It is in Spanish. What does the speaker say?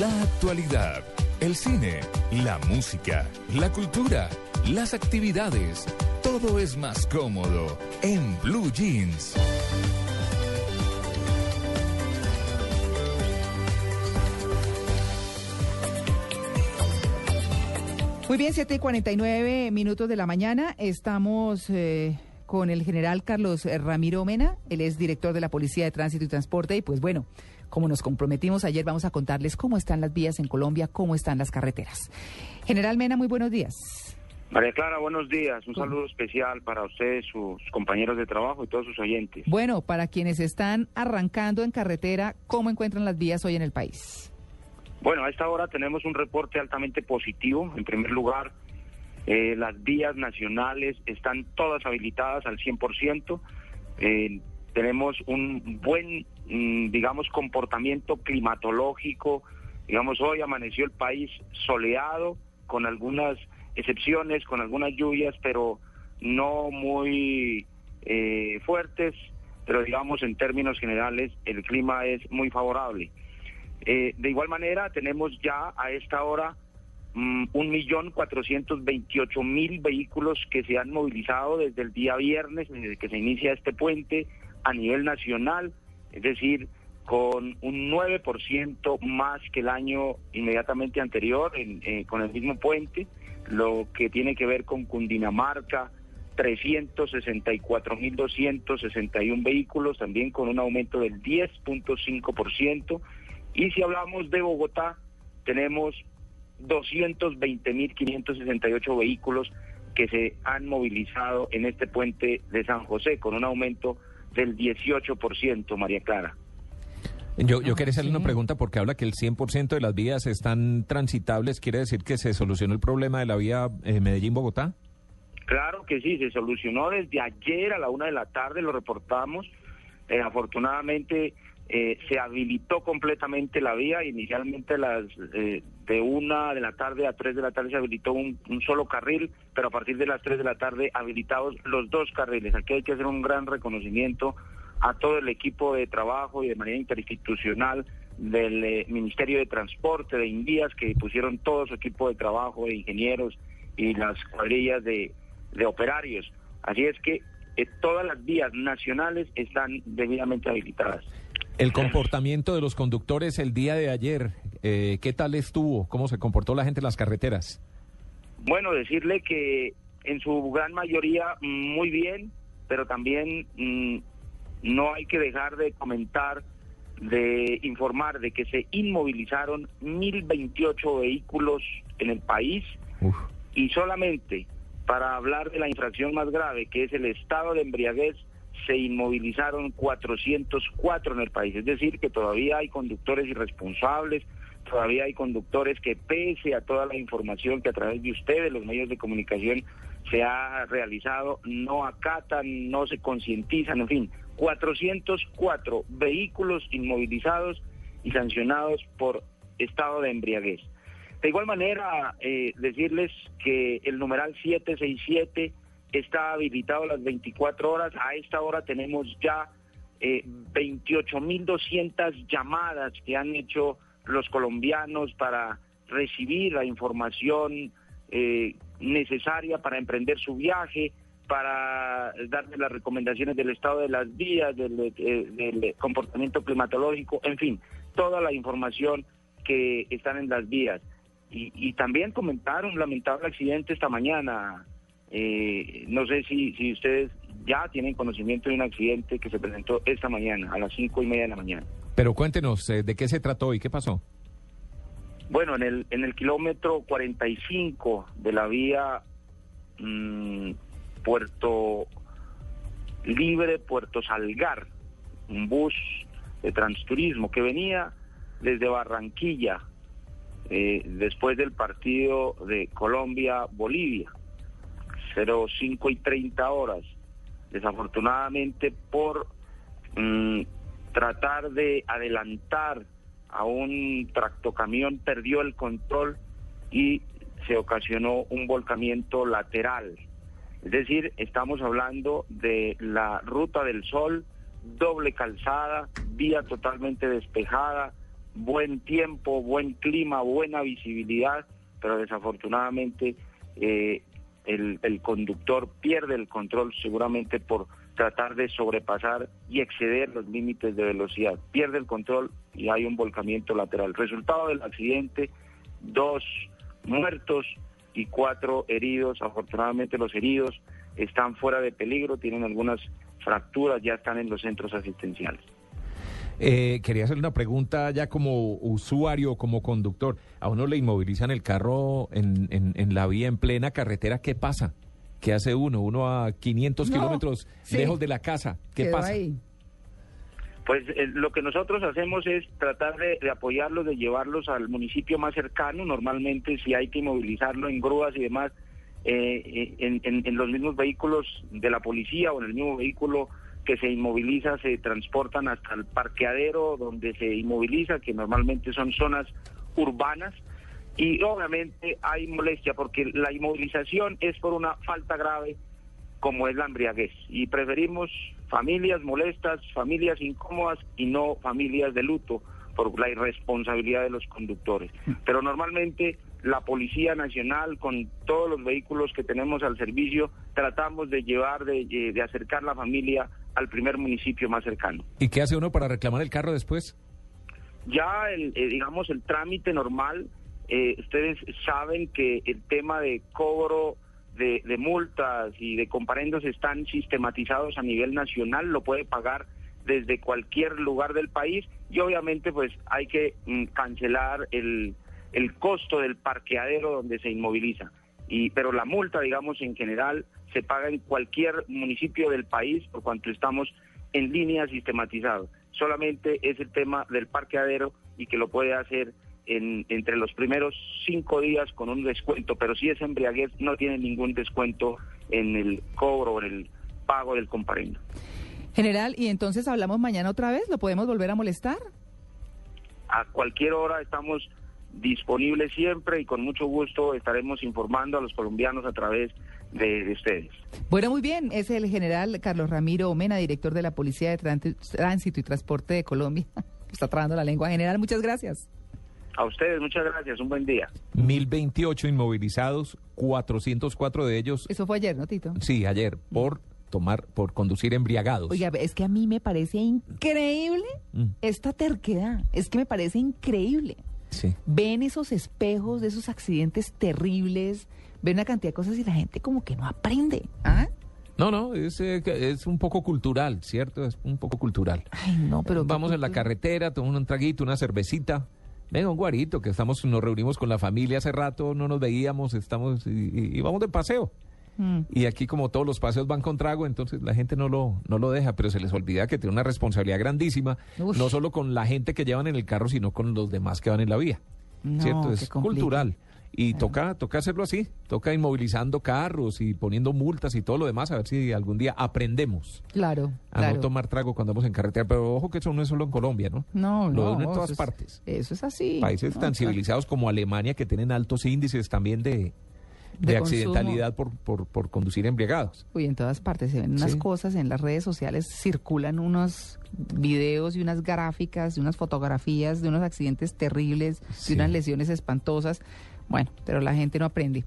La actualidad, el cine, la música, la cultura, las actividades. Todo es más cómodo en Blue Jeans. Muy bien, 7 y 49 minutos de la mañana. Estamos eh, con el general Carlos Ramiro Mena. Él es director de la Policía de Tránsito y Transporte. Y pues bueno, como nos comprometimos ayer, vamos a contarles cómo están las vías en Colombia, cómo están las carreteras. General Mena, muy buenos días. María Clara, buenos días. Un saludo especial para ustedes, sus compañeros de trabajo y todos sus oyentes. Bueno, para quienes están arrancando en carretera, ¿cómo encuentran las vías hoy en el país? Bueno, a esta hora tenemos un reporte altamente positivo. En primer lugar, eh, las vías nacionales están todas habilitadas al 100%. Eh, tenemos un buen, digamos, comportamiento climatológico. Digamos, hoy amaneció el país soleado, con algunas excepciones, con algunas lluvias, pero no muy eh, fuertes. Pero digamos, en términos generales, el clima es muy favorable. Eh, de igual manera, tenemos ya a esta hora mm, un millón cuatrocientos veintiocho mil vehículos que se han movilizado desde el día viernes, desde que se inicia este puente a nivel nacional, es decir, con un 9% más que el año inmediatamente anterior eh, con el mismo puente, lo que tiene que ver con Cundinamarca, 364.261 vehículos, también con un aumento del 10.5%. Y si hablamos de Bogotá, tenemos 220.568 vehículos que se han movilizado en este puente de San José, con un aumento del 18%, María Clara. Yo, yo quería hacerle una pregunta porque habla que el 100% de las vías están transitables. ¿Quiere decir que se solucionó el problema de la vía eh, Medellín-Bogotá? Claro que sí, se solucionó desde ayer a la una de la tarde, lo reportamos. Eh, afortunadamente eh, se habilitó completamente la vía. Inicialmente las eh, de una de la tarde a tres de la tarde se habilitó un, solo carril, pero a partir de las tres de la tarde habilitados los dos carriles. Aquí hay que hacer un gran reconocimiento a todo el equipo de trabajo y de manera interinstitucional del eh, Ministerio de Transporte, de Invías, que pusieron todo su equipo de trabajo, de ingenieros y las cuadrillas de, de operarios. Así es que todas las vías nacionales están debidamente habilitadas. El comportamiento de los conductores el día de ayer, eh, ¿qué tal estuvo? ¿Cómo se comportó la gente en las carreteras? Bueno, decirle que en su gran mayoría muy bien, pero también mm, no hay que dejar de comentar, de informar de que se inmovilizaron 1.028 vehículos en el país y solamente para hablar de la infracción más grave, que es el estado de embriaguez, se inmovilizaron 404 en el país. Es decir, que todavía hay conductores irresponsables, todavía hay conductores que pese a toda la información que a través de ustedes, los medios de comunicación, se ha realizado, no acatan, no se concientizan, en fin, 404 vehículos inmovilizados y sancionados por estado de embriaguez. De igual manera, eh, decirles que el numeral 767 está habilitado las 24 horas. A esta hora tenemos ya eh, 28.200 llamadas que han hecho los colombianos para recibir la información eh, necesaria para emprender su viaje, para darle las recomendaciones del estado de las vías, del, eh, del comportamiento climatológico, en fin, toda la información que están en las vías. Y, y también comentar un lamentable accidente esta mañana, eh, no sé si, si ustedes ya tienen conocimiento de un accidente que se presentó esta mañana, a las cinco y media de la mañana. Pero cuéntenos, eh, ¿de qué se trató y qué pasó? Bueno, en el, en el kilómetro 45 de la vía mm, Puerto Libre, Puerto Salgar, un bus de transturismo que venía desde Barranquilla, eh, después del partido de Colombia-Bolivia, 05 y 30 horas. Desafortunadamente por mm, tratar de adelantar a un tractocamión perdió el control y se ocasionó un volcamiento lateral. Es decir, estamos hablando de la ruta del sol, doble calzada, vía totalmente despejada, buen tiempo, buen clima, buena visibilidad, pero desafortunadamente eh, el, el conductor pierde el control seguramente por tratar de sobrepasar y exceder los límites de velocidad. Pierde el control y hay un volcamiento lateral. Resultado del accidente, dos muertos y cuatro heridos. Afortunadamente los heridos están fuera de peligro, tienen algunas fracturas, ya están en los centros asistenciales. Eh, quería hacerle una pregunta ya como usuario, como conductor. A uno le inmovilizan el carro en, en, en la vía en plena carretera, ¿qué pasa? ¿Qué hace uno? Uno a 500 No, kilómetros sí. lejos de la casa. ¿Qué Quedó pasa? ahí. Pues eh, lo que nosotros hacemos es tratar de, de apoyarlos, de llevarlos al municipio más cercano. Normalmente si hay que movilizarlo en grúas y demás, eh, eh, en, en- en los mismos vehículos de la policía o en el mismo vehículo que se inmoviliza, se transportan hasta el parqueadero donde se inmoviliza, que normalmente son zonas urbanas. Y obviamente hay molestia porque la inmovilización es por una falta grave como es la embriaguez. Y preferimos familias molestas, familias incómodas y no familias de luto por la irresponsabilidad de los conductores. Pero normalmente la Policía Nacional, con todos los vehículos que tenemos al servicio, tratamos de llevar, de, de acercar la familia al primer municipio más cercano. ¿Y qué hace uno para reclamar el carro después? Ya, el, eh, digamos, el trámite normal, eh, ustedes saben que el tema de cobro de, de multas y de comparendos están sistematizados a nivel nacional, lo puede pagar desde cualquier lugar del país y obviamente pues hay que mm, cancelar el, el costo del parqueadero donde se inmoviliza. Y, pero la multa, digamos, en general se paga en cualquier municipio del país por cuanto estamos en línea sistematizado. Solamente es el tema del parqueadero y que lo puede hacer en, entre los primeros cinco días con un descuento, pero si es embriaguez no tiene ningún descuento en el cobro o en el pago del comparendo. General, y entonces hablamos mañana otra vez, ¿lo podemos volver a molestar? A cualquier hora estamos disponibles siempre y con mucho gusto estaremos informando a los colombianos a través de, de ustedes. Bueno, muy bien, es el general Carlos Ramiro Omena, director de la Policía de Trán- Tránsito y Transporte de Colombia. Está trabando la lengua. General, muchas gracias. A ustedes muchas gracias, un buen día. 1028 inmovilizados, 404 de ellos, Eso fue ayer, ¿no, Tito? sí, ayer, por tomar, por conducir embriagados. Oiga, es que a mí me parece increíble Mm. esta terquedad. Es que me parece increíble. Sí. Ven esos espejos de esos accidentes terribles, ven una cantidad de cosas y la gente como que no aprende. ¿Ah? No, no, es, eh, es un poco cultural, ¿cierto? Es un poco cultural. Ay, no, pero... Vamos en la carretera, tomamos un traguito, una cervecita. Venga, un guarito, que estamos, nos reunimos con la familia hace rato, no nos veíamos, estamos y, y- y vamos de paseo. Mm. Y aquí como todos los paseos van con trago, entonces la gente no lo, no lo deja, pero se les olvida que tiene una responsabilidad grandísima, no solo con la gente que llevan en el carro, sino con los demás que van en la vía. No, ¿Cierto? Es cultural. Y toca, toca hacerlo así, toca inmovilizando carros y poniendo multas y todo lo demás, a ver si algún día aprendemos Claro, a claro. no tomar trago cuando vamos en carretera. Pero ojo que eso no es solo en Colombia, ¿no? No, Lo no. en todas es- partes. Eso es así. Países No, tan civilizados como Alemania que tienen altos índices también de, de, De accidentalidad por, por, por conducir embriagados. Uy, en todas partes se ven unas Sí. cosas en las redes sociales, circulan unos videos y unas gráficas y unas fotografías de unos accidentes terribles, Sí. de unas lesiones espantosas. Bueno, pero la gente no aprende.